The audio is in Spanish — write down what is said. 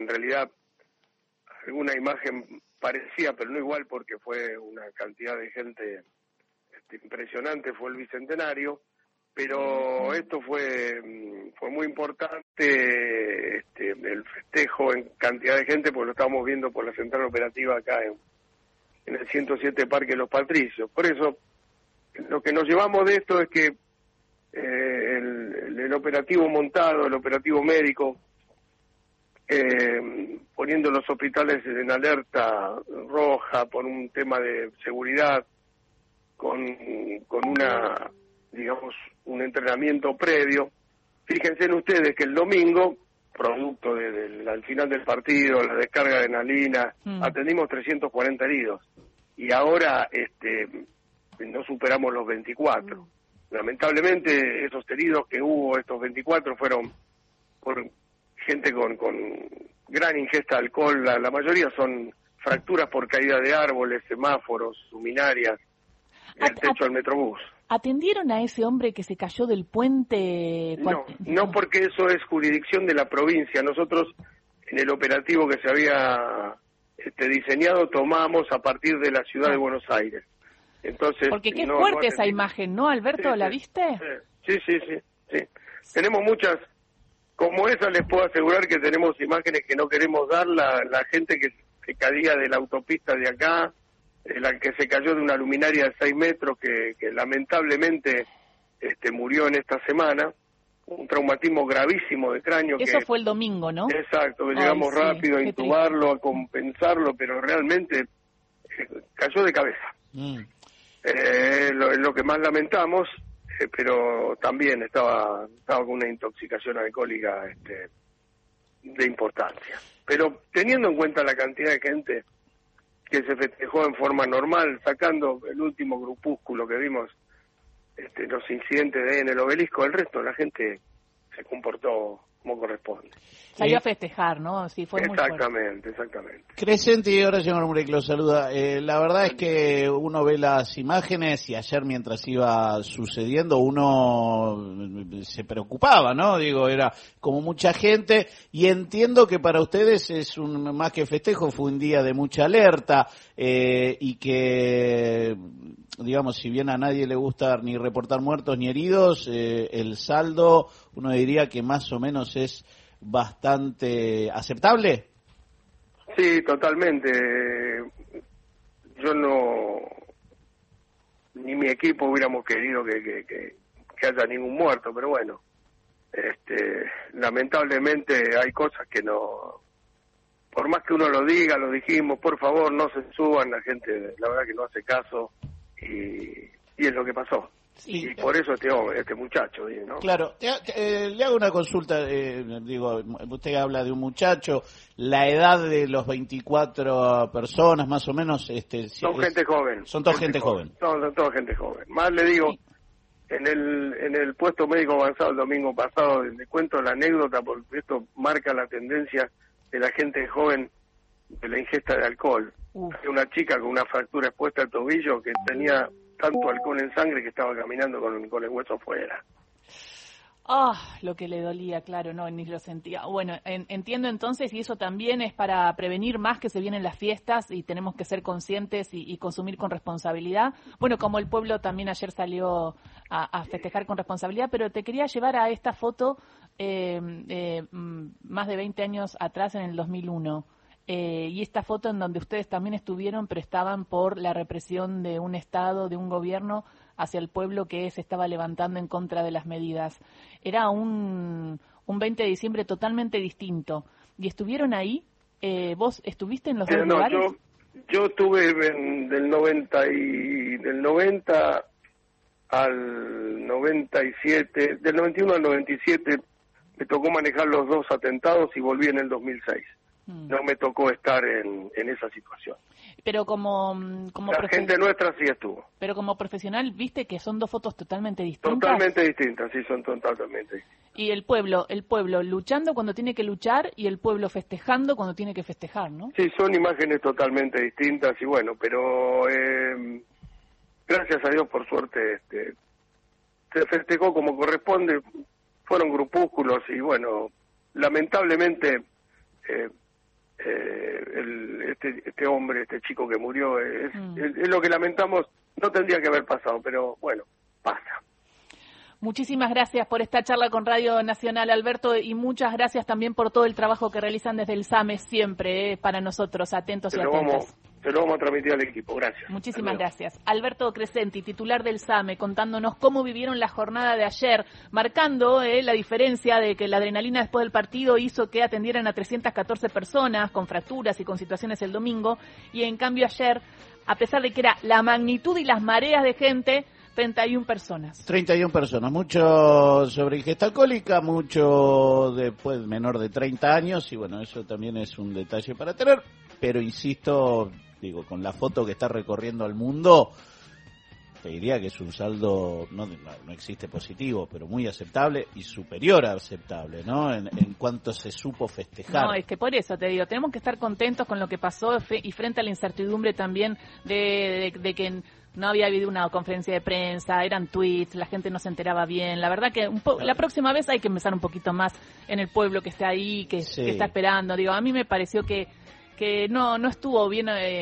en realidad alguna imagen parecía, pero no igual porque fue una cantidad de gente este, impresionante, fue el Bicentenario, pero esto fue, mm, fue muy importante, este, el festejo en cantidad de gente, porque lo estamos viendo por la central operativa acá en, en el 107 Parque Los Patricios. Por eso, lo que nos llevamos de esto es que eh, el, el, operativo montado, el operativo médico, eh, poniendo los hospitales en alerta roja por un tema de seguridad, con, con una, digamos, un entrenamiento previo. Fíjense en ustedes que el domingo, producto del al final del partido, la descarga de adrenalina, mm. atendimos 340 heridos y ahora este no superamos los 24. Mm. Lamentablemente esos heridos que hubo, estos 24, fueron por gente con, con gran ingesta de alcohol, la, mayoría son fracturas por caída de árboles, semáforos, luminarias, el techo del metrobús. ¿Atendieron a ese hombre que se cayó del puente? No, no porque eso es jurisdicción de la provincia. Nosotros en el operativo que se había este, diseñado tomamos a partir de la ciudad de Buenos Aires. Entonces, porque qué fuerte esa imagen, ¿no, Alberto? ¿La viste? Sí, sí, sí, sí. Tenemos muchas como esa les puedo asegurar que tenemos imágenes que no queremos dar, la, la gente que se caía de la autopista de acá, eh, la que se cayó de una luminaria de 6 metros que, lamentablemente este, murió en esta semana, un traumatismo gravísimo de cráneo. Eso fue el domingo, ¿no? Exacto, que llegamos rápido a intubarlo, a compensarlo, pero realmente eh, cayó de cabeza. Mm. Eh, lo, lo que más lamentamos pero también estaba, estaba con una intoxicación alcohólica este, de importancia. Pero teniendo en cuenta la cantidad de gente que se festejó en forma normal, sacando el último grupúsculo que vimos, este, los incidentes de en el obelisco, el resto la gente se comportó como corresponde. Salió a festejar, ¿no? Sí, fue exactamente, exactamente. Crescente y ahora señor Murek lo saluda. Eh, la verdad es que uno ve las imágenes y ayer mientras iba sucediendo uno se preocupaba, ¿no? Digo, era como mucha gente y entiendo que para ustedes es un más que festejo, fue un día de mucha alerta eh, y que digamos, si bien a nadie le gusta ni reportar muertos ni heridos, eh, el saldo uno diría que más o menos es bastante aceptable. Sí, totalmente. Yo no, ni mi equipo hubiéramos querido que, que, que, haya ningún muerto, pero bueno, este, lamentablemente hay cosas que no, por más que uno lo diga, lo dijimos, por favor no se suban, la gente la verdad que no hace caso y, y es lo que pasó. Y por eso este, este muchacho, ¿no? Claro, eh, le hago una consulta, eh, digo, usted habla de un muchacho, la edad de los 24 personas más o menos... Este, son gente joven. Son toda gente, joven. Son, toda gente joven. Más le digo, en el en el puesto médico avanzado el domingo pasado, le cuento la anécdota porque esto marca la tendencia de la gente joven de la ingesta de alcohol. Una chica con una fractura expuesta al tobillo que tenía tanto alcohol en sangre que estaba caminando con, con el hueso afuera. Ah, lo que le dolía, claro, no, ni lo sentía. Bueno, entiendo entonces, y eso también es para prevenir más que se vienen las fiestas y tenemos que ser conscientes y, consumir con responsabilidad. Bueno, como el pueblo también ayer salió a, festejar con responsabilidad, pero te quería llevar a esta foto eh, eh, mm, más de 20 años atrás, en el 2001. Eh, y esta foto en donde ustedes también estuvieron, pero estaban por la represión de un Estado, de un gobierno hacia el pueblo que se estaba levantando en contra de las medidas. Era un, un 20 de diciembre totalmente distinto. ¿Y estuvieron ahí? Eh, ¿Vos estuviste en los dos lugares? Yo, yo estuve del 90 y del 90 al 97, del 91 al 97 me tocó manejar los dos atentados y volví en el 2006. No me tocó estar en, en esa situación. Pero como, mm, como la gente nuestra sí estuvo. Pero como profesional, viste que son dos fotos totalmente distintas. Totalmente distintas, sí, son totalmente distintas. Y el pueblo, el pueblo luchando cuando tiene que luchar y el pueblo festejando cuando tiene que festejar, ¿no? Sí, son imágenes totalmente distintas y bueno, pero eh, gracias a Dios por suerte este, se festejó como corresponde, fueron grupúsculos y bueno, lamentablemente eh, eh, el, este, este hombre, este chico que murió, es, Mm. es- es lo que lamentamos, no tendría que haber pasado, pero bueno, pasa. Muchísimas gracias por esta charla con Radio Nacional, Alberto, y muchas gracias también por todo el trabajo que realizan desde el SAME siempre, eh, para nosotros, atentos y atentas. vamos, se lo vamos a transmitir al equipo, gracias. Muchísimas gracias. Alberto Crescenti, titular del SAME, contándonos cómo vivieron la jornada de ayer, marcando eh, la diferencia de que la adrenalina después del partido hizo que atendieran a 314 personas con fracturas y con situaciones el domingo, y en cambio ayer, a pesar de que era la magnitud y las mareas de gente, 31 personas. 31 personas, mucho sobre ingesta alcohólica, mucho después menor de 30 años y bueno, eso también es un detalle para tener, pero insisto, digo, con la foto que está recorriendo al mundo, te diría que es un saldo, no, no, no existe positivo, pero muy aceptable y superior a aceptable, ¿no? En, en cuanto se supo festejar. No, es que por eso te digo, tenemos que estar contentos con lo que pasó y frente a la incertidumbre también de, de- de que no había habido una conferencia de prensa, eran tweets, la gente no se enteraba bien. La verdad que un po- la próxima vez hay que empezar un poquito más en el pueblo que está ahí, que, Sí. que está esperando. Digo, a mí me pareció que que no no estuvo bien eh,